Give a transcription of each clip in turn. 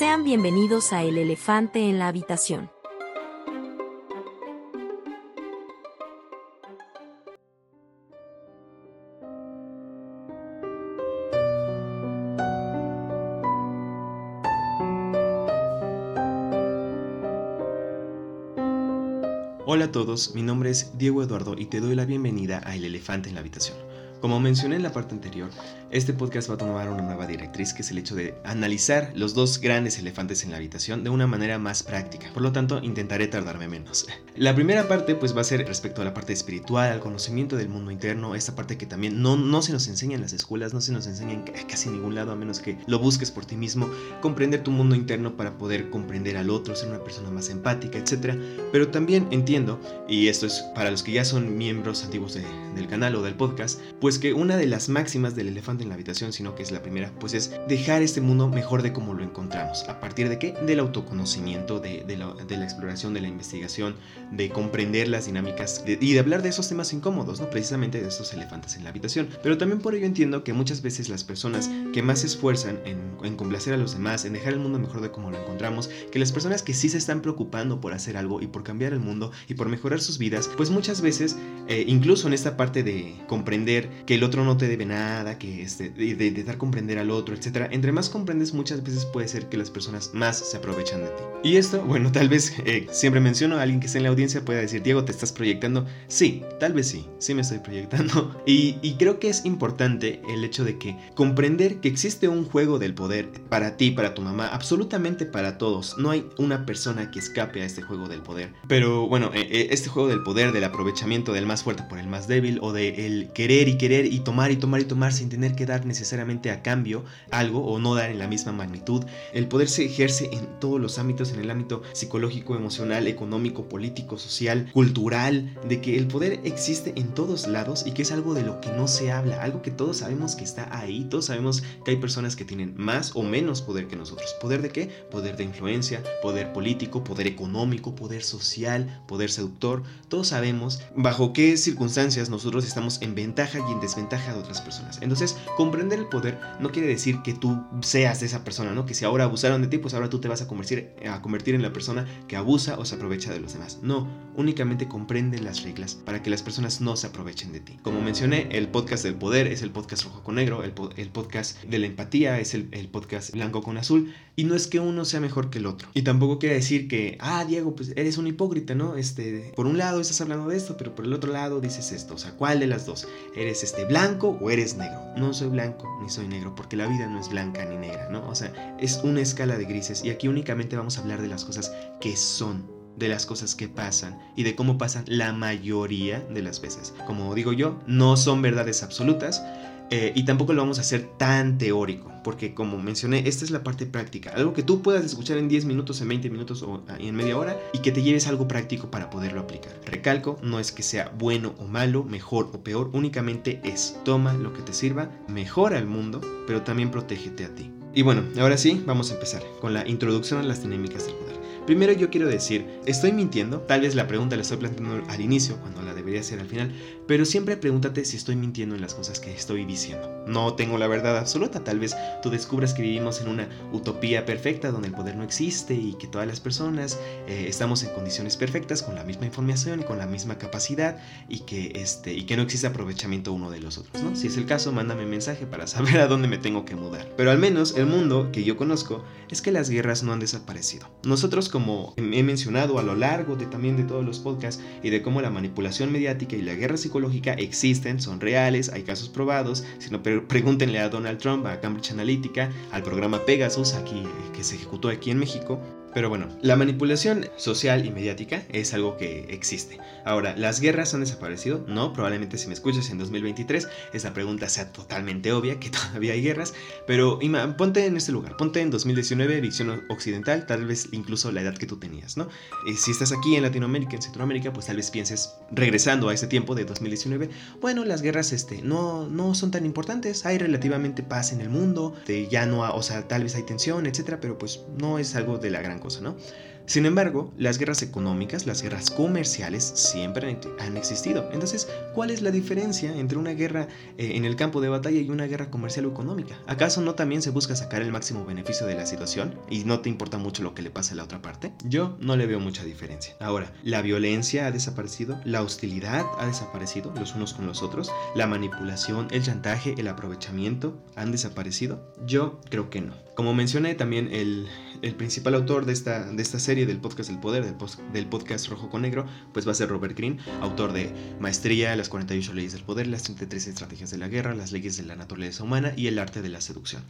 Sean bienvenidos a El elefante en la habitación. Hola a todos, mi nombre es Diego Eduardo y te doy la bienvenida a El elefante en la habitación. Como mencioné en la parte anterior, este podcast va a tomar una nueva directriz que es el hecho de analizar los dos grandes elefantes en la habitación de una manera más práctica. Por lo tanto, intentaré tardarme menos. La primera parte pues va a ser respecto a la parte espiritual, al conocimiento del mundo interno, esta parte que también no, no se nos enseña en las escuelas, no se nos enseña en casi ningún lado a menos que lo busques por ti mismo, comprender tu mundo interno para poder comprender al otro, ser una persona más empática, etc. Pero también entiendo, y esto es para los que ya son miembros antiguos del canal o del podcast, pues que una de las máximas del elefante en la habitación, sino que es la primera, pues es dejar este mundo mejor de como lo encontramos. ¿A partir de qué? Del autoconocimiento, de, la, exploración, de la investigación, de comprender las dinámicas y de hablar de esos temas incómodos, ¿no? Precisamente de esos elefantes en la habitación. Pero también por ello entiendo que muchas veces las personas que más se esfuerzan en, complacer a los demás, en dejar el mundo mejor de como lo encontramos, que las personas que sí se están preocupando por hacer algo y por cambiar el mundo y por mejorar sus vidas, pues muchas veces, eh, incluso en esta parte de comprender que el otro no te debe nada, que este, de, intentar comprender al otro, etc. Entre más comprendes, muchas veces puede ser que las personas más se aprovechan de ti. Y esto, bueno, tal vez eh, siempre menciono a alguien que esté en la audiencia pueda decir, Diego, ¿te estás proyectando? Sí, tal vez sí, sí me estoy proyectando. Y, creo que es importante el hecho de que comprender que existe un juego del poder para ti, para tu mamá, absolutamente para todos. No hay una persona que escape a este juego del poder. Pero bueno, eh, eh, este juego del poder, del aprovechamiento del más fuerte por el más débil, o de el querer y querer y tomar y tomar y tomar sin tener que dar necesariamente a cambio algo o no dar en la misma magnitud. El poder se ejerce en todos los ámbitos, en el ámbito psicológico, emocional, económico, político, social, cultural, de que el poder existe en todos lados y que es algo de lo que no se habla, algo que todos sabemos que está ahí, todos sabemos que hay personas que tienen más o menos poder que nosotros. ¿Poder de qué? Poder de influencia, poder político, poder económico, poder social, poder seductor. Todos sabemos bajo qué circunstancias nosotros estamos en ventaja y en desventaja de otras personas. Entonces, comprender el poder no quiere decir que tú seas esa persona, ¿no? Que si ahora abusaron de ti, pues ahora tú te vas a convertir, a convertir en la persona que abusa o se aprovecha de los demás. No, únicamente comprende las reglas para que las personas no se aprovechen de ti. Como mencioné, el podcast del poder es el podcast rojo con negro, el, podcast de la empatía es el, el podcast blanco con azul, y no es que uno sea mejor que el otro. Y tampoco quiere decir que, ah, Diego, pues eres un hipócrita, ¿no? Este, por un lado estás hablando de esto, pero por el otro lado dices esto. O sea, ¿cuál de las dos? ¿Eres este blanco o eres negro? No soy blanco ni soy negro, porque la vida no es blanca ni negra, ¿no? O sea, es una escala de grises y aquí únicamente vamos a hablar de las cosas que son de las cosas que pasan y de cómo pasan la mayoría de las veces. Como digo yo, no son verdades absolutas, eh, y tampoco lo vamos a hacer tan teórico, porque como mencioné, esta es la parte práctica, algo que tú puedas escuchar en 10 minutos, en 20 minutos o ah, en media hora y que te lleves algo práctico para poderlo aplicar. Recalco, no es que sea bueno o malo, mejor o peor, únicamente es, toma lo que te sirva, mejora el mundo, pero también protégete a ti. Y bueno, ahora sí, vamos a empezar con la introducción a las dinámicas del poder. Primero yo quiero decir, ¿estoy mintiendo? Tal vez la pregunta la estoy planteando al inicio, cuando la debería hacer al final, pero siempre pregúntate si estoy mintiendo en las cosas que estoy diciendo. No tengo la verdad absoluta, tal vez tú descubras que vivimos en una utopía perfecta donde el poder no existe y que todas las personas eh, estamos en condiciones perfectas con la misma información y con la misma capacidad y que, este, y que no existe aprovechamiento uno de los otros, ¿no? Si es el caso, mándame mensaje para saber a dónde me tengo que mudar. Pero al menos el mundo que yo conozco es que las guerras no han desaparecido. Nosotros como he mencionado a lo largo de también de todos los podcasts y de cómo la manipulación mediática y la guerra psicológica existen, son reales, hay casos probados, si pregúntenle a Donald Trump, a Cambridge Analytica, al programa Pegasus aquí que se ejecutó aquí en México, pero bueno, la manipulación social y mediática es algo que existe. Ahora, ¿las guerras han desaparecido? No, probablemente si me escuchas en 2023 esa pregunta sea totalmente obvia, que todavía hay guerras, pero Ima, ponte en este lugar, ponte en 2019, visión occidental, tal vez incluso la edad que tú tenías, ¿no? Y si estás aquí en Latinoamérica, en Centroamérica, pues tal vez pienses, regresando a ese tiempo de 2019, bueno, las guerras este, no, no son tan importantes, hay relativamente paz en el mundo, de ya no, o sea, tal vez hay tensión, etcétera, pero pues no es algo de la gran cosa, ¿no? Sin embargo, las guerras económicas, las guerras comerciales siempre han existido. Entonces, ¿cuál es la diferencia entre una guerra eh, en el campo de batalla y una guerra comercial o económica? ¿Acaso no también se busca sacar el máximo beneficio de la situación y no te importa mucho lo que le pase a la otra parte? Yo no le veo mucha diferencia. Ahora, ¿la violencia ha desaparecido? ¿La hostilidad ha desaparecido los unos con los otros? ¿La manipulación, el chantaje, el aprovechamiento han desaparecido? Yo creo que no. Como mencioné también el, el principal autor de esta, de esta serie del podcast El Poder, del, del, podcast Rojo con Negro, pues va a ser Robert Greene, autor de Maestría, las 48 leyes del poder, las 33 estrategias de la guerra, las leyes de la naturaleza humana y el arte de la seducción.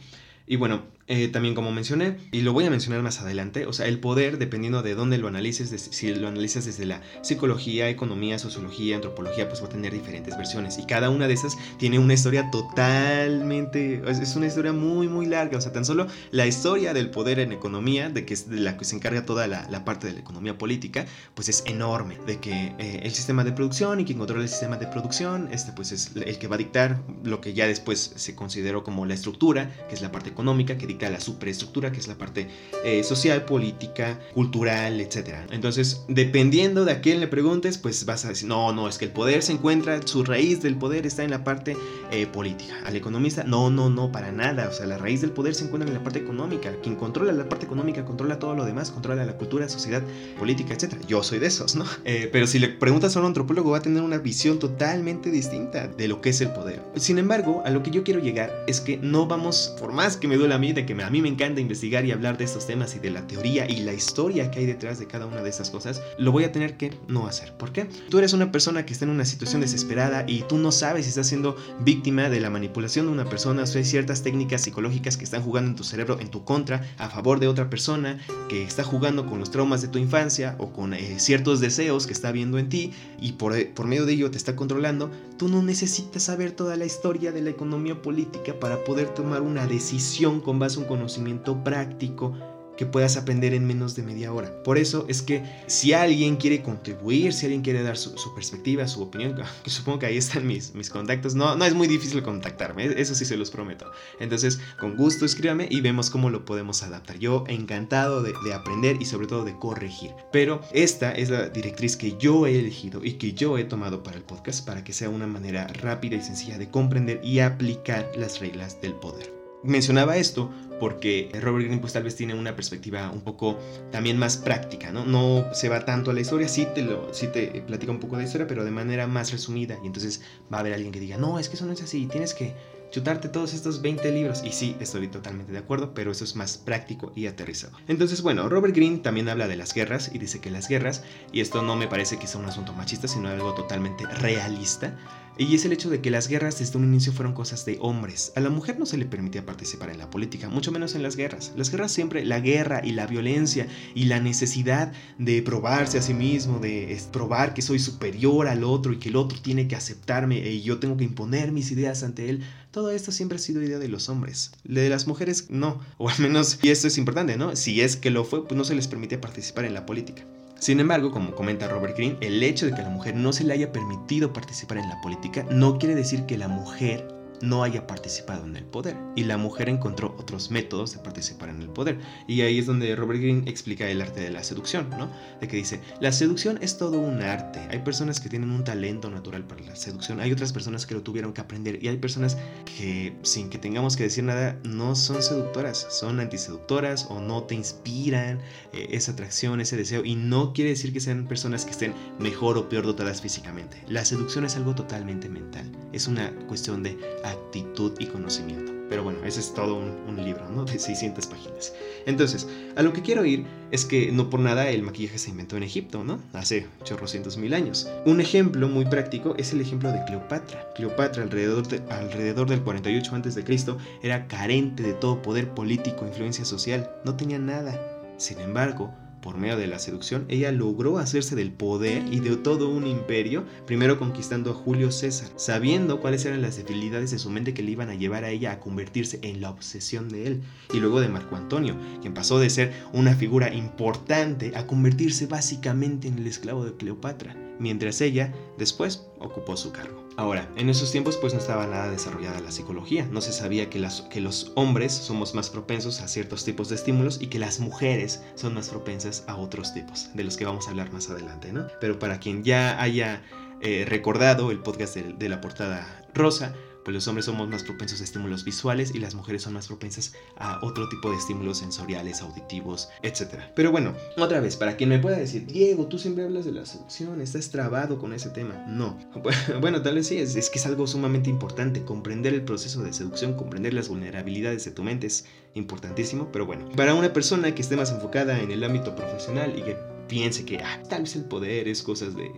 Y bueno, eh, también como mencioné, y lo voy a mencionar más adelante, o sea, el poder, dependiendo de dónde lo analices, si lo analizas desde la psicología, economía, sociología, antropología, pues va a tener diferentes versiones. Y cada una de esas tiene una historia totalmente, es una historia muy, muy larga. O sea, tan solo la historia del poder en economía, de que es de la que se encarga toda la, parte de la economía política, pues es enorme. De que eh, el sistema de producción y quien controla el sistema de producción, este pues es el que va a dictar lo que ya después se consideró como la estructura, que es la parte económica, que dicta la superestructura, que es la parte eh, social, política, cultural, etc. Entonces, dependiendo de a quién le preguntes, pues vas a decir, no, no, es que el poder se encuentra, su raíz del poder está en la parte eh, política. Al economista, no, no, no, para nada. O sea, la raíz del poder se encuentra en la parte económica. Quien controla la parte económica controla todo lo demás, controla la cultura, sociedad, política, etc. Yo soy de esos, ¿no? Eh, pero si le preguntas a un antropólogo, va a tener una visión totalmente distinta de lo que es el poder. Sin embargo, a lo que yo quiero llegar es que no vamos, por más que me duele a mí de que a mí me encanta investigar y hablar de estos temas y de la teoría y la historia que hay detrás de cada una de estas cosas, lo voy a tener que no hacer. ¿Por qué? Tú eres una persona que está en una situación desesperada y tú no sabes si estás siendo víctima de la manipulación de una persona, o hay ciertas técnicas psicológicas que están jugando en tu cerebro en tu contra, a favor de otra persona, que está jugando con los traumas de tu infancia o con eh, ciertos deseos que está viendo en ti y por, eh, por medio de ello te está controlando, tú no necesitas saber toda la historia de la economía política para poder tomar una decisión con base a un conocimiento práctico que puedas aprender en menos de media hora. Por eso es que si alguien quiere contribuir, si alguien quiere dar su, perspectiva, su opinión, que supongo que ahí están mis, mis contactos, no, no es muy difícil contactarme, eso sí se los prometo. Entonces, con gusto escríbame y vemos cómo lo podemos adaptar. Yo encantado de aprender y sobre todo de corregir. Pero esta es la directriz que yo he elegido y que yo he tomado para el podcast para que sea una manera rápida y sencilla de comprender y aplicar las reglas del poder. Mencionaba esto porque Robert Greene pues tal vez tiene una perspectiva un poco también más práctica, ¿no? No se va tanto a la historia, sí te, lo, sí te platica un poco de historia, pero de manera más resumida. Y entonces va a haber alguien que diga, no, es que eso no es así, tienes que chutarte todos estos 20 libros. Y sí, estoy totalmente de acuerdo, pero eso es más práctico y aterrizado. Entonces, bueno, Robert Greene también habla de las guerras y dice que las guerras, y esto no me parece que sea un asunto machista, sino algo totalmente realista, y es el hecho de que las guerras desde un inicio fueron cosas de hombres. A la mujer no se le permitía participar en la política, mucho menos en las guerras. Las guerras siempre, la guerra y la violencia y la necesidad de probarse a sí mismo, de probar que soy superior al otro y que el otro tiene que aceptarme y yo tengo que imponer mis ideas ante él, todo esto siempre ha sido idea de los hombres. De las mujeres no, o al menos, y esto es importante, ¿no? Si es que lo fue, pues no se les permitía participar en la política. Sin embargo, como comenta Robert Greene, el hecho de que a la mujer no se le haya permitido participar en la política no quiere decir que la mujer no haya participado en el poder. Y la mujer encontró otros métodos de participar en el poder. Y ahí es donde Robert Greene explica el arte de la seducción, ¿no? De que dice, la seducción es todo un arte. Hay personas que tienen un talento natural para la seducción. Hay otras personas que lo tuvieron que aprender. Y hay personas que, sin que tengamos que decir nada, no son seductoras. Son antiseductoras o no te inspiran eh, esa atracción, ese deseo. Y no quiere decir que sean personas que estén mejor o peor dotadas físicamente. La seducción es algo totalmente mental. Es una cuestión de actitud y conocimiento. Pero bueno, ese es todo un, libro, ¿no? De 600 páginas. Entonces, a lo que quiero ir es que no por nada el maquillaje se inventó en Egipto, ¿no? Hace chorrocientos mil años. Un ejemplo muy práctico es el ejemplo de Cleopatra. Cleopatra alrededor, alrededor del 48 a.C. era carente de todo poder político, influencia social, no tenía nada. Sin embargo, por medio de la seducción, ella logró hacerse del poder y de todo un imperio, primero conquistando a Julio César, sabiendo cuáles eran las debilidades de su mente que le iban a llevar a ella a convertirse en la obsesión de él, y luego de Marco Antonio, quien pasó de ser una figura importante a convertirse básicamente en el esclavo de Cleopatra mientras ella después ocupó su cargo. Ahora, en esos tiempos pues no estaba nada desarrollada la psicología, no se sabía que, los hombres somos más propensos a ciertos tipos de estímulos y que las mujeres son más propensas a otros tipos, de los que vamos a hablar más adelante, ¿no? Pero para quien ya haya eh, recordado el podcast de la portada rosa, pues los hombres somos más propensos a estímulos visuales y las mujeres son más propensas a otro tipo de estímulos sensoriales, auditivos, etc. Pero bueno, otra vez, para quien me pueda decir, Diego, tú siempre hablas de la seducción, estás trabado con ese tema. No. Bueno, tal vez sí, es, que es algo sumamente importante. Comprender el proceso de seducción, comprender las vulnerabilidades de tu mente es importantísimo, pero bueno, para una persona que esté más enfocada en el ámbito profesional y que piense que ah, tal vez el poder es, cosas de,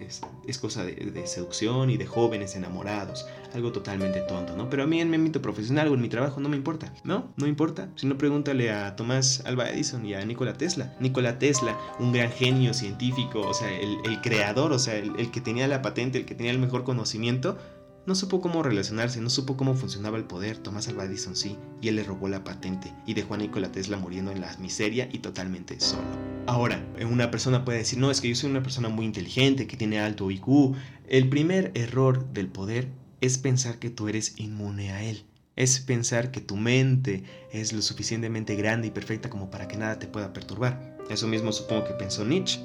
es, cosa de, seducción y de jóvenes enamorados, algo totalmente tonto, ¿no? Pero a mí en mi ámbito profesional o en mi trabajo no me importa, ¿no? No importa. Si no, pregúntale a Tomás Alba Edison y a Nikola Tesla. Nikola Tesla, un gran genio científico, o sea, el, creador, o sea, el que tenía la patente, el que tenía el mejor conocimiento, no supo cómo relacionarse, no supo cómo funcionaba el poder. Tomás Alva Edison sí, y él le robó la patente y dejó a Nikola Tesla muriendo en la miseria y totalmente solo. Ahora, una persona puede decir, no, es que yo soy una persona muy inteligente, que tiene alto IQ. El primer error del poder es pensar que tú eres inmune a él. Es pensar que tu mente es lo suficientemente grande y perfecta como para que nada te pueda perturbar. Eso mismo supongo que pensó Nietzsche.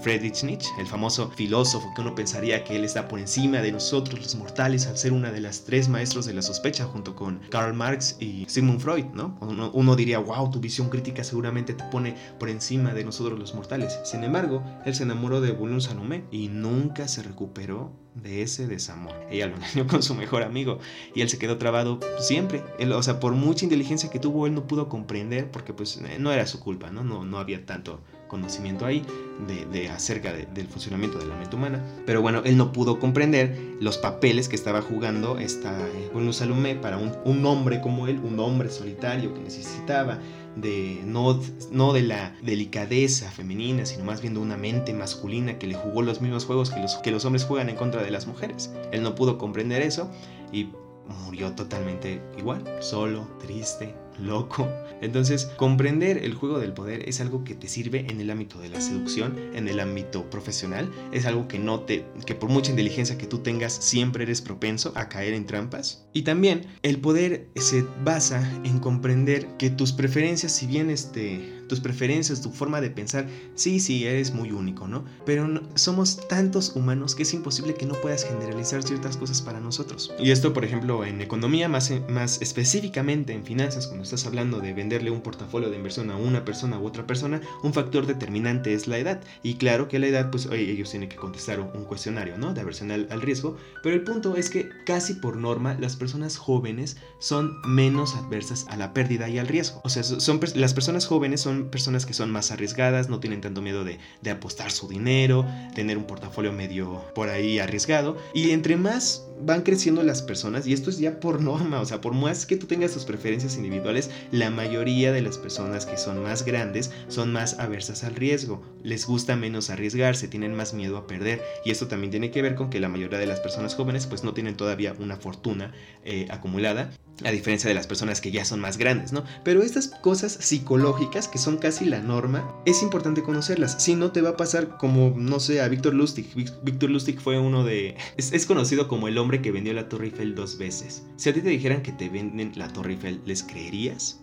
Friedrich Nietzsche, el famoso filósofo que uno pensaría que él está por encima de nosotros los mortales al ser una de las tres maestros de la sospecha junto con Karl Marx y Sigmund Freud, ¿no? Uno, diría, wow, tu visión crítica seguramente te pone por encima de nosotros los mortales. Sin embargo, él se enamoró de Boulogne Salomé y nunca se recuperó de ese desamor. Ella lo engañó con su mejor amigo y él se quedó trabado siempre. o sea, por mucha inteligencia que tuvo, él no pudo comprender porque pues no era su culpa, ¿no? No, no había tanto conocimiento ahí de, acerca del funcionamiento de la mente humana. Pero bueno, él no pudo comprender los papeles que estaba jugando esta eh, Salomé para un, un hombre como él, un hombre solitario que necesitaba de no, no de la delicadeza femenina, sino más bien de una mente masculina que le jugó los mismos juegos que los, que los hombres juegan en contra de las mujeres. Él no pudo comprender eso y murió totalmente igual, solo, triste, loco. Entonces, comprender el juego del poder es algo que te sirve en el ámbito de la seducción, en el ámbito profesional, es algo que no te que por mucha inteligencia que tú tengas siempre eres propenso a caer en trampas. Y también el poder se basa en comprender que tus preferencias, si bien este tus preferencias, tu forma de pensar, sí, sí, eres muy único, ¿no? Pero somos tantos humanos que es imposible que no puedas generalizar ciertas cosas para nosotros. Y esto, por ejemplo, en economía, más, más específicamente en finanzas, cuando estás hablando de venderle un portafolio de inversión a una persona u otra persona, un factor determinante es la edad. Y claro que la edad, pues ellos tienen que contestar un cuestionario, ¿no? De aversión al, al riesgo. Pero el punto es que casi por norma las personas jóvenes son menos adversas a la pérdida y al riesgo. O sea, son, las personas jóvenes son personas que son más arriesgadas, no tienen tanto miedo de, de apostar su dinero, tener un portafolio medio por ahí arriesgado. Y entre más van creciendo las personas, y esto es ya por norma, o sea, por más que tú tengas tus preferencias individuales, la mayoría de las personas que son más grandes son más aversas al riesgo, les gusta menos arriesgarse, tienen más miedo a perder, y esto también tiene que ver con que la mayoría de las personas jóvenes pues no tienen todavía una fortuna eh, acumulada, a diferencia de las personas que ya son más grandes, ¿no? Pero estas cosas psicológicas, que son casi la norma, es importante conocerlas, si no te va a pasar como, no sé, a Víctor Lustig, Víctor Lustig fue uno de, es, es conocido como el hombre que vendió la Torre Eiffel dos veces. Si a ti te dijeran que te venden la Torre Eiffel, ¿les creerías?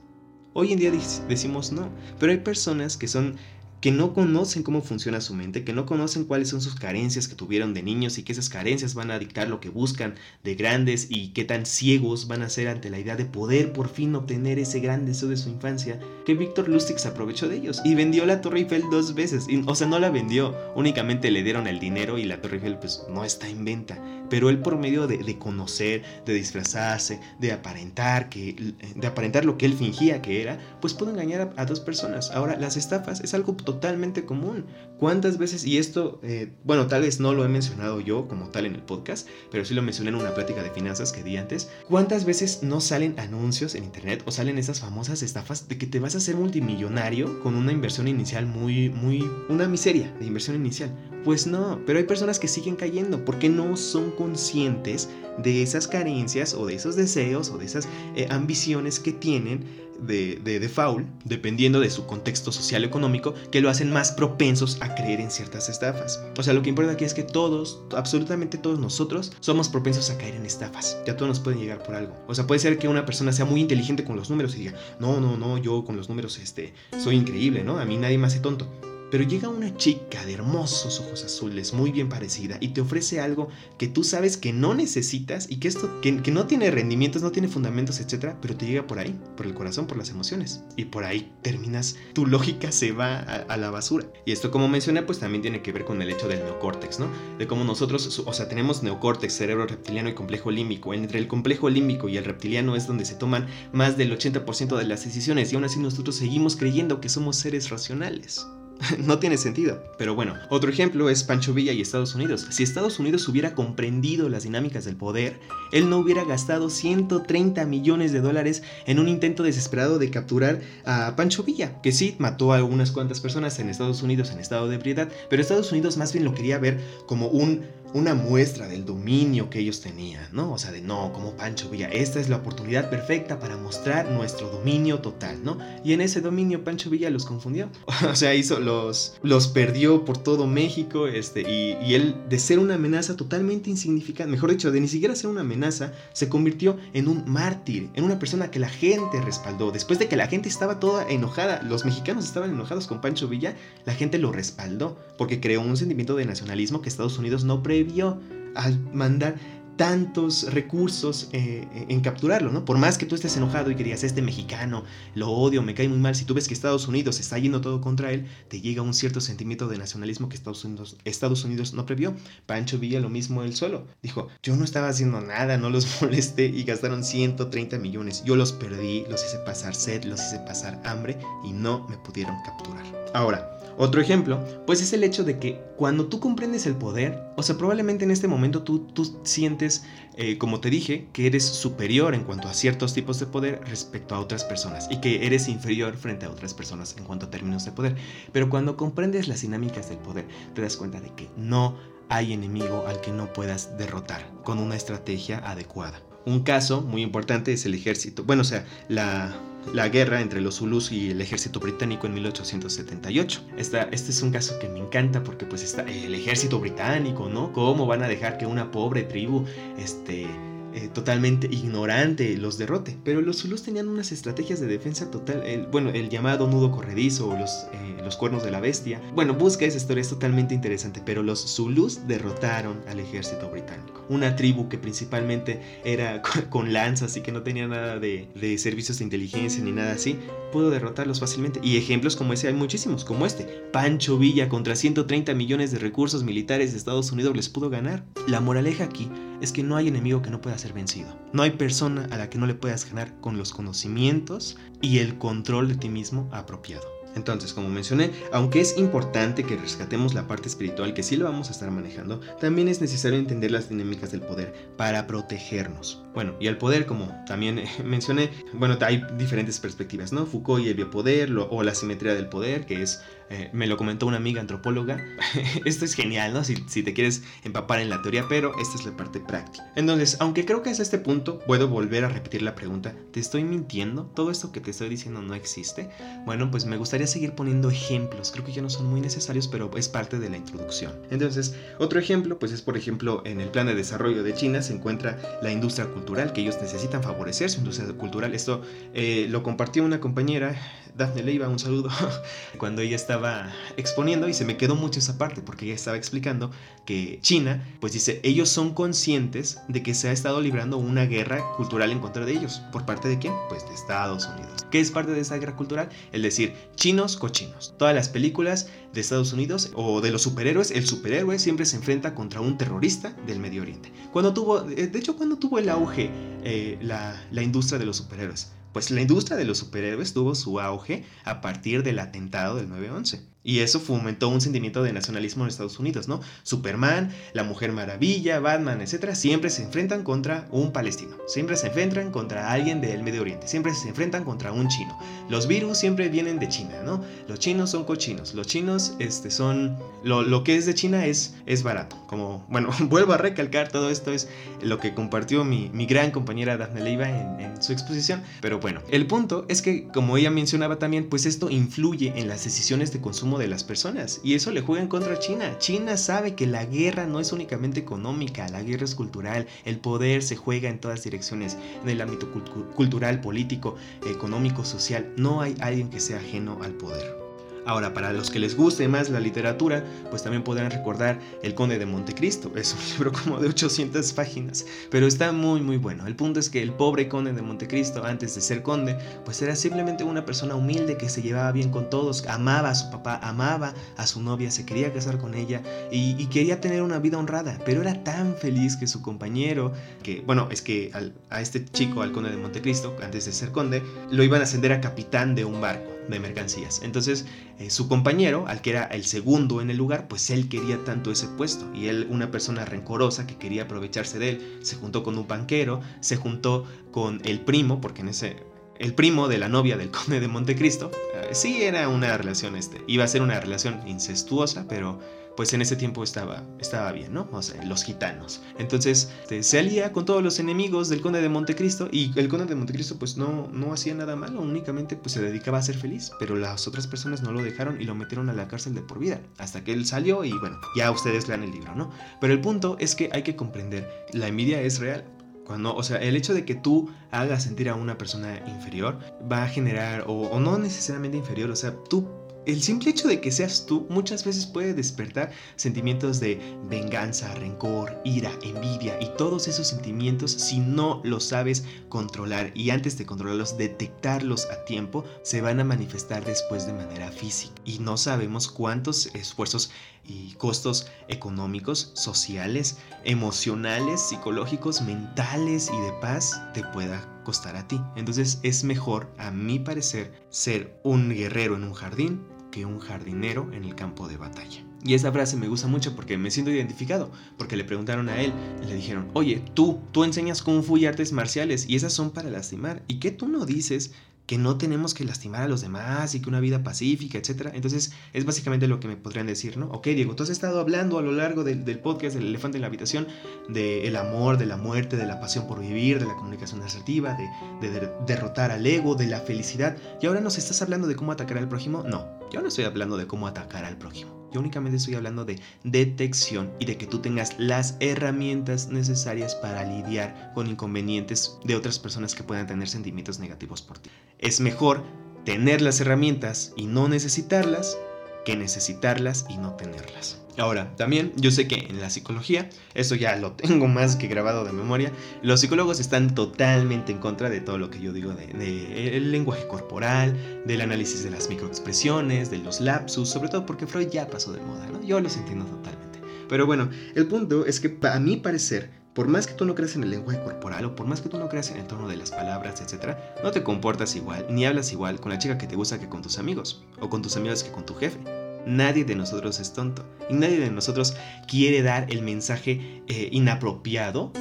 Hoy en día decimos no, pero hay personas que son que no conocen cómo funciona su mente, que no conocen cuáles son sus carencias que tuvieron de niños y que esas carencias van a dictar lo que buscan de grandes y qué tan ciegos van a ser ante la idea de poder por fin obtener ese gran deseo de su infancia, que Víctor Lustig se aprovechó de ellos y vendió la Torre Eiffel dos veces. o sea, no la vendió, únicamente le dieron el dinero y la Torre Eiffel pues no está en venta. Pero él por medio de, conocer, de disfrazarse, de aparentar, que, de aparentar lo que él fingía que era, pues pudo engañar a, a dos personas. Ahora, las estafas es algo totalmente totalmente común. ¿Cuántas veces, y esto, eh, bueno, tal vez no lo he mencionado yo como tal en el podcast, pero sí lo mencioné en una plática de finanzas que di antes, ¿cuántas veces no salen anuncios en internet o salen esas famosas estafas de que te vas a hacer multimillonario con una inversión inicial muy, muy, una miseria de inversión inicial? Pues no, pero hay personas que siguen cayendo porque no son conscientes de esas carencias o de esos deseos o de esas eh, ambiciones que tienen de, de default, dependiendo de su contexto social económico, que lo hacen más propensos a creer en ciertas estafas. O sea, lo que importa aquí es que todos, absolutamente todos nosotros, somos propensos a caer en estafas. Ya todos nos pueden llegar por algo. O sea, puede ser que una persona sea muy inteligente con los números y diga, no, no, no, yo con los números este, soy increíble, ¿no? A mí nadie me hace tonto. Pero llega una chica de hermosos ojos azules, muy bien parecida, y te ofrece algo que tú sabes que no necesitas y que esto, que, no tiene rendimientos, no tiene fundamentos, etcétera, pero te llega por ahí, por el corazón, por las emociones. Y por ahí terminas, tu lógica se va a, la basura. Y esto, como mencioné, pues también tiene que ver con el hecho del neocórtex, ¿no? De cómo nosotros, o sea, tenemos neocórtex, cerebro reptiliano y complejo límbico. Entre el complejo límbico y el reptiliano es donde se toman más del 80% de las decisiones, y aún así nosotros seguimos creyendo que somos seres racionales. no tiene sentido. Pero bueno, otro ejemplo es Pancho Villa y Estados Unidos. Si Estados Unidos hubiera comprendido las dinámicas del poder, él no hubiera gastado 130 millones de dólares en un intento desesperado de capturar a Pancho Villa, que sí mató a algunas cuantas personas en Estados Unidos en estado de ebriedad, pero Estados Unidos más bien lo quería ver como un una muestra del dominio que ellos tenían, ¿no? O sea, de no, como Pancho Villa, esta es la oportunidad perfecta para mostrar nuestro dominio total, ¿no? Y en ese dominio Pancho Villa los confundió, o sea, hizo los, los perdió por todo México, este, y, y él de ser una amenaza totalmente insignificante, mejor dicho, de ni siquiera ser una amenaza, se convirtió en un mártir, en una persona que la gente respaldó. Después de que la gente estaba toda enojada, los mexicanos estaban enojados con Pancho Villa, la gente lo respaldó, porque creó un sentimiento de nacionalismo que Estados Unidos no previó vio al mandar tantos recursos eh, en capturarlo, ¿no? Por más que tú estés enojado y querías, este mexicano, lo odio, me cae muy mal, si tú ves que Estados Unidos está yendo todo contra él, te llega un cierto sentimiento de nacionalismo que Estados Unidos, Estados Unidos no previó. Pancho Villa lo mismo él solo. Dijo, yo no estaba haciendo nada, no los molesté y gastaron 130 millones. Yo los perdí, los hice pasar sed, los hice pasar hambre y no me pudieron capturar. Ahora, otro ejemplo, pues es el hecho de que cuando tú comprendes el poder, o sea, probablemente en este momento tú, tú sientes, eh, como te dije, que eres superior en cuanto a ciertos tipos de poder respecto a otras personas y que eres inferior frente a otras personas en cuanto a términos de poder. Pero cuando comprendes las dinámicas del poder, te das cuenta de que no hay enemigo al que no puedas derrotar con una estrategia adecuada. Un caso muy importante es el ejército. Bueno, o sea, la, la guerra entre los Zulus y el ejército británico en 1878. Esta, este es un caso que me encanta porque pues está el ejército británico, ¿no? ¿Cómo van a dejar que una pobre tribu, este eh, totalmente ignorante los derrote. Pero los Zulus tenían unas estrategias de defensa total, bueno, el llamado nudo corredizo o los, eh, los cuernos de la bestia. Bueno, busca esa historia, es totalmente interesante, pero los Zulus derrotaron al ejército británico. Una tribu que principalmente era con, lanzas y que no tenía nada de, de servicios de inteligencia ni nada así, pudo derrotarlos fácilmente. Y ejemplos como ese hay muchísimos, como este. Pancho Villa contra 130 millones de recursos militares de Estados Unidos les pudo ganar. La moraleja aquí es que no hay enemigo que no pueda ser vencido. No hay persona a la que no le puedas ganar con los conocimientos y el control de ti mismo apropiado. Entonces, como mencioné, aunque es importante que rescatemos la parte espiritual, que sí lo vamos a estar manejando, también es necesario entender las dinámicas del poder para protegernos. Bueno, y el poder, como también mencioné, bueno, hay diferentes perspectivas, ¿no? Foucault y el biopoder, o la simetría del poder, que es eh, me lo comentó una amiga antropóloga. Esto es genial, ¿no? Si, si, te quieres empapar en la teoría, pero esta es la parte práctica. Entonces, aunque creo que es este punto, puedo volver a repetir la pregunta. ¿Te estoy mintiendo? ¿Todo esto que te estoy diciendo no existe? Bueno, pues me gustaría seguir poniendo ejemplos. Creo que ya no son muy necesarios, pero es parte de la introducción. Entonces, otro ejemplo, pues es por ejemplo, en el plan de desarrollo de China se encuentra la industria cultural, que ellos necesitan favorecer su industria cultural. Esto eh, lo compartió una compañera Dafne Leiva, un saludo, cuando ella estaba exponiendo y se me quedó mucho esa parte porque ella estaba explicando que China, pues dice, ellos son conscientes de que se ha estado librando una guerra cultural en contra de ellos. ¿Por parte de quién? Pues de Estados Unidos. ¿Qué es parte de esa guerra cultural? El decir, chinos cochinos. Todas las películas de Estados Unidos o de los superhéroes, el superhéroe siempre se enfrenta contra un terrorista del Medio Oriente. Cuando tuvo, de hecho, cuando tuvo el auge eh, la, la industria de los superhéroes? Pues la industria de los superhéroes tuvo su auge a partir del atentado del 9-11. Y eso fomentó un sentimiento de nacionalismo en Estados Unidos, ¿no? Superman, la Mujer Maravilla, Batman, etcétera, siempre se enfrentan contra un palestino, siempre se enfrentan contra alguien del Medio Oriente, siempre se enfrentan contra un chino. Los virus siempre vienen de China, ¿no? Los chinos son cochinos, los chinos este, son... Lo, que es de China es, es barato. Como, bueno, vuelvo a recalcar, todo esto es lo que compartió mi, mi gran compañera Daphne Leiva en, en su exposición. Pero bueno, el punto es que, como ella mencionaba también, pues esto influye en las decisiones de consumo de las personas. Y eso le juega en contra China. China sabe que la guerra no es únicamente económica, la guerra es cultural. El poder se juega en todas direcciones, en el ámbito cultural, político, económico, social. No hay alguien que sea ajeno al poder. Ahora, para los que les guste más la literatura, pues también podrán recordar El Conde de Montecristo. Es un libro como de 800 páginas, pero está muy muy bueno. El punto es que el pobre Conde de Montecristo, antes de ser conde, pues era simplemente una persona humilde que se llevaba bien con todos, amaba a su papá, amaba a su novia, se quería casar con ella y, quería tener una vida honrada, pero era tan feliz que su compañero, que bueno, es que a este chico, al Conde de Montecristo, antes de ser conde, lo iban a ascender a capitán de un barco de mercancías. Entonces, eh, su compañero, al que era el segundo en el lugar, pues él quería tanto ese puesto. Y él, una persona rencorosa que quería aprovecharse de él, se juntó con un banquero, se juntó con el primo, porque en ese... El primo de la novia del conde de Montecristo, eh, sí era una relación, este, iba a ser una relación incestuosa, pero pues en ese tiempo estaba, estaba bien, ¿no? O sea, los gitanos. Entonces este, se alía con todos los enemigos del conde de Montecristo y el conde de Montecristo pues no, no hacía nada malo, únicamente pues se dedicaba a ser feliz, pero las otras personas no lo dejaron y lo metieron a la cárcel de por vida, hasta que él salió y bueno, ya ustedes lean el libro, ¿no? Pero el punto es que hay que comprender, la envidia es real, cuando, o sea, el hecho de que tú hagas sentir a una persona inferior va a generar, o, o, no necesariamente inferior, o sea, tú el simple hecho de que seas tú muchas veces puede despertar sentimientos de venganza, rencor, ira, envidia y todos esos sentimientos si no los sabes controlar y antes de controlarlos detectarlos a tiempo se van a manifestar después de manera física y no sabemos cuántos esfuerzos y costos económicos, sociales, emocionales, psicológicos, mentales y de paz te pueda costar a ti. Entonces es mejor, a mi parecer, ser un guerrero en un jardín un jardinero en el campo de batalla. Y esa frase me gusta mucho porque me siento identificado, porque le preguntaron a él le dijeron, oye, tú, tú enseñas kung fu y artes marciales y esas son para lastimar. ¿Y qué tú no dices que no tenemos que lastimar a los demás y que una vida pacífica, etcétera. Entonces, es básicamente lo que me podrían decir, ¿no? Ok, Diego, tú has estado hablando a lo largo del, podcast del elefante en la habitación del amor, de la muerte, de la pasión por vivir, de la comunicación asertiva, de, de, derrotar al ego, de la felicidad. Y ahora nos estás hablando de cómo atacar al prójimo. No, yo no estoy hablando de cómo atacar al prójimo. Yo únicamente estoy hablando de detección y de que tú tengas las herramientas necesarias para lidiar con inconvenientes de otras personas que puedan tener sentimientos negativos por ti. Es mejor tener las herramientas y no necesitarlas que necesitarlas y no tenerlas. Ahora, también yo sé que en la psicología, eso ya lo tengo más que grabado de memoria, los psicólogos están totalmente en contra de todo lo que yo digo del de, lenguaje corporal, del análisis de las microexpresiones, de los lapsus, sobre todo porque Freud ya pasó de moda, ¿no? Yo los entiendo totalmente. Pero bueno, el punto es que a mi parecer, por más que tú no creas en el lenguaje corporal o por más que tú no creas en el tono de las palabras, etc., no te comportas igual ni hablas igual con la chica que te gusta que con tus amigos o con tus amigos que con tu jefe. Nadie de nosotros es tonto y nadie de nosotros quiere dar el mensaje eh, inapropiado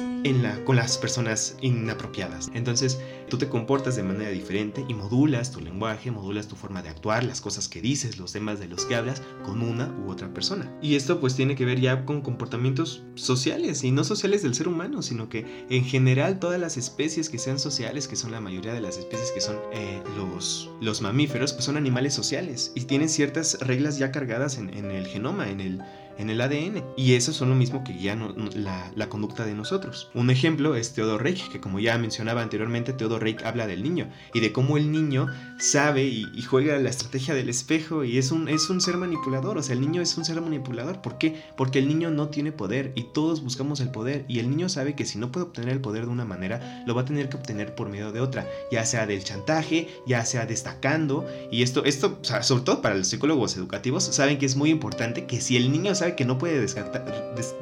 con las personas inapropiadas. Entonces, tú te comportas de manera diferente y modulas tu lenguaje, modulas tu forma de actuar, las cosas que dices, los temas de los que hablas con una u otra persona. Y esto pues tiene que ver ya con comportamientos sociales y no sociales del ser humano, sino que en general todas las especies que sean sociales, que son la mayoría de las especies que son eh, los, los mamíferos, pues son animales sociales y tienen ciertas reglas ya cargadas en, en el genoma, en el en el ADN. Y eso son lo mismo que ya la, conducta de nosotros. Un ejemplo es Theodor Reich, que como ya mencionaba anteriormente, Theodor Reich habla del niño y de cómo el niño sabe y, juega la estrategia del espejo y es un, es un ser manipulador. O sea, el niño es un ser manipulador. ¿Por qué? Porque el niño no tiene poder y todos buscamos el poder. Y el niño sabe que si no puede obtener el poder de una manera, lo va a tener que obtener por medio de otra, ya sea del chantaje, ya sea destacando. Y esto, esto sobre todo para los psicólogos educativos, saben que es muy importante que si el niño sabe que no puede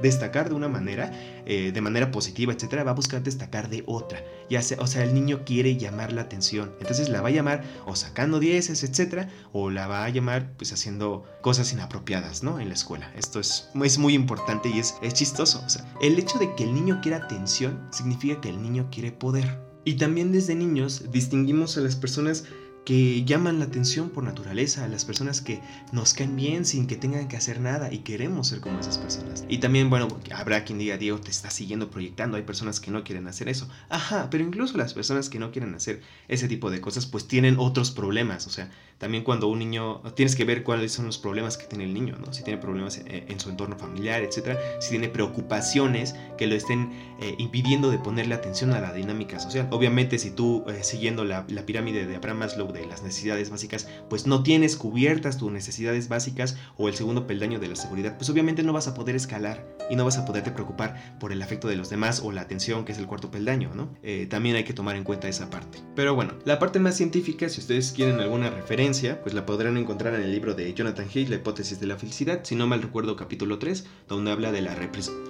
destacar de una manera, eh, de manera positiva, etcétera, va a buscar destacar de otra. Ya sea, o sea, el niño quiere llamar la atención. Entonces la va a llamar o sacando dieces, etcétera, o la va a llamar pues haciendo cosas inapropiadas, ¿no? En la escuela. Esto es, es muy importante y es, es chistoso. O sea, el hecho de que el niño quiera atención significa que el niño quiere poder. Y también desde niños distinguimos a las personas que llaman la atención por naturaleza, a las personas que nos caen bien sin que tengan que hacer nada y queremos ser como esas personas. Y también, bueno, habrá quien diga, Diego, te está siguiendo proyectando, hay personas que no quieren hacer eso. Ajá, pero incluso las personas que no quieren hacer ese tipo de cosas, pues tienen otros problemas, o sea, también cuando un niño, tienes que ver cuáles son los problemas que tiene el niño, ¿no? Si tiene problemas en, su entorno familiar, etcétera, si tiene preocupaciones que lo estén eh, impidiendo de ponerle atención a la dinámica social. Obviamente, si tú, eh, siguiendo la, la pirámide de Abraham Maslow, de las necesidades básicas, pues no tienes cubiertas tus necesidades básicas o el segundo peldaño de la seguridad, pues obviamente no vas a poder escalar y no vas a poderte preocupar por el afecto de los demás o la atención, que es el cuarto peldaño, ¿no? Eh, también hay que tomar en cuenta esa parte. Pero bueno, la parte más científica, si ustedes quieren alguna referencia, pues la podrán encontrar en el libro de Jonathan Hayes, La hipótesis de la felicidad, si no mal recuerdo capítulo 3, donde habla de la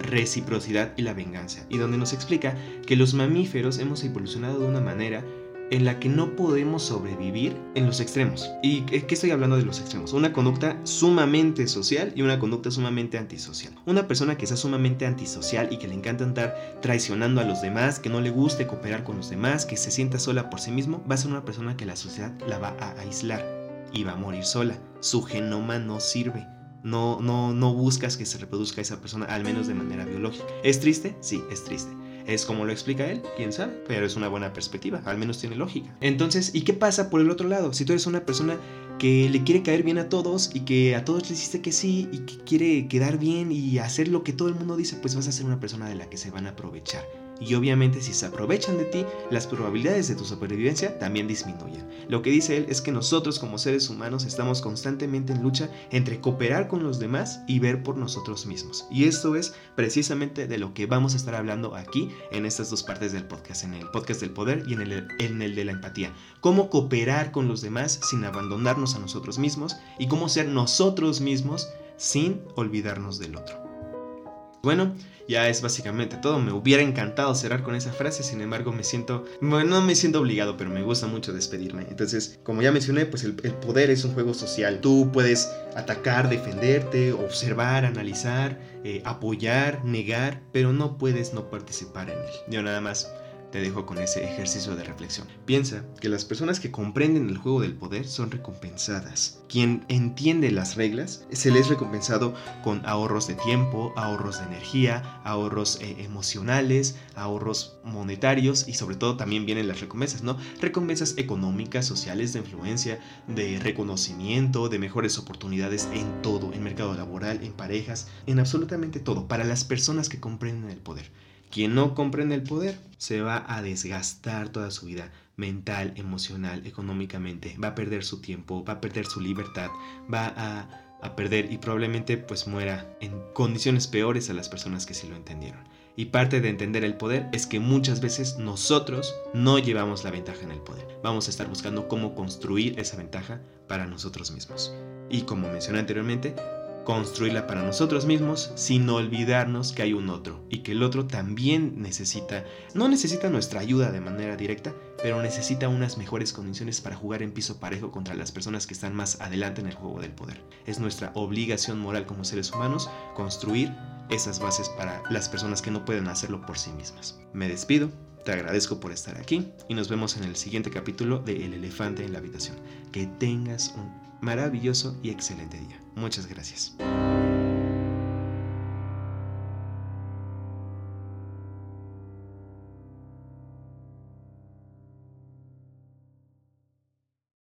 reciprocidad y la venganza, y donde nos explica que los mamíferos hemos evolucionado de una manera en la que no podemos sobrevivir en los extremos. ¿Y qué estoy hablando de los extremos? Una conducta sumamente social y una conducta sumamente antisocial. Una persona que sea sumamente antisocial y que le encanta andar traicionando a los demás, que no le guste cooperar con los demás, que se sienta sola por sí mismo, va a ser una persona que la sociedad la va a aislar y va a morir sola. Su genoma no sirve. No, no, no buscas que se reproduzca esa persona, al menos de manera biológica. ¿Es triste? Sí, es triste. Es como lo explica él, quién sabe, pero es una buena perspectiva, al menos tiene lógica. Entonces, ¿y qué pasa por el otro lado? Si tú eres una persona que le quiere caer bien a todos y que a todos les dice que sí y que quiere quedar bien y hacer lo que todo el mundo dice, pues vas a ser una persona de la que se van a aprovechar y obviamente si se aprovechan de ti, las probabilidades de tu supervivencia también disminuyen. Lo que dice él es que nosotros como seres humanos estamos constantemente en lucha entre cooperar con los demás y ver por nosotros mismos. Y esto es precisamente de lo que vamos a estar hablando aquí en estas dos partes del podcast, en el podcast del poder y en el, en el de la empatía. Cómo cooperar con los demás sin abandonarnos a nosotros mismos y cómo ser nosotros mismos sin olvidarnos del otro. Bueno, ya es básicamente todo. Me hubiera encantado cerrar con esa frase, sin embargo me siento, bueno, no me siento obligado, pero me gusta mucho despedirme. Entonces, como ya mencioné, pues el, poder es un juego social. Tú puedes atacar, defenderte, observar, analizar, eh, apoyar, negar, pero no puedes no participar en él. Yo nada más te dejo con ese ejercicio de reflexión. Piensa que las personas que comprenden el juego del poder son recompensadas. Quien entiende las reglas se les es recompensado con ahorros de tiempo, ahorros de energía, ahorros eh, emocionales, ahorros monetarios y sobre todo también vienen las recompensas, ¿no? Recompensas económicas, sociales, de influencia, de reconocimiento, de mejores oportunidades en todo, en mercado laboral, en parejas, en absolutamente todo, para las personas que comprenden el poder. Quien no comprende el poder se va a desgastar toda su vida mental, emocional, económicamente, va a perder su tiempo, va a perder su libertad, va a, perder y probablemente pues muera en condiciones peores a las personas que sí lo entendieron. Y parte de entender el poder es que muchas veces nosotros no llevamos la ventaja en el poder. Vamos a estar buscando cómo construir esa ventaja para nosotros mismos. Y como mencioné anteriormente, construirla para nosotros mismos sin olvidarnos que hay un otro y que el otro también necesita, no necesita nuestra ayuda de manera directa, pero necesita unas mejores condiciones para jugar en piso parejo contra las personas que están más adelante en el juego del poder. Es nuestra obligación moral como seres humanos construir esas bases para las personas que no pueden hacerlo por sí mismas. Me despido, te agradezco por estar aquí y nos vemos en el siguiente capítulo de El elefante en la habitación. Que tengas un maravilloso y excelente día. Muchas gracias.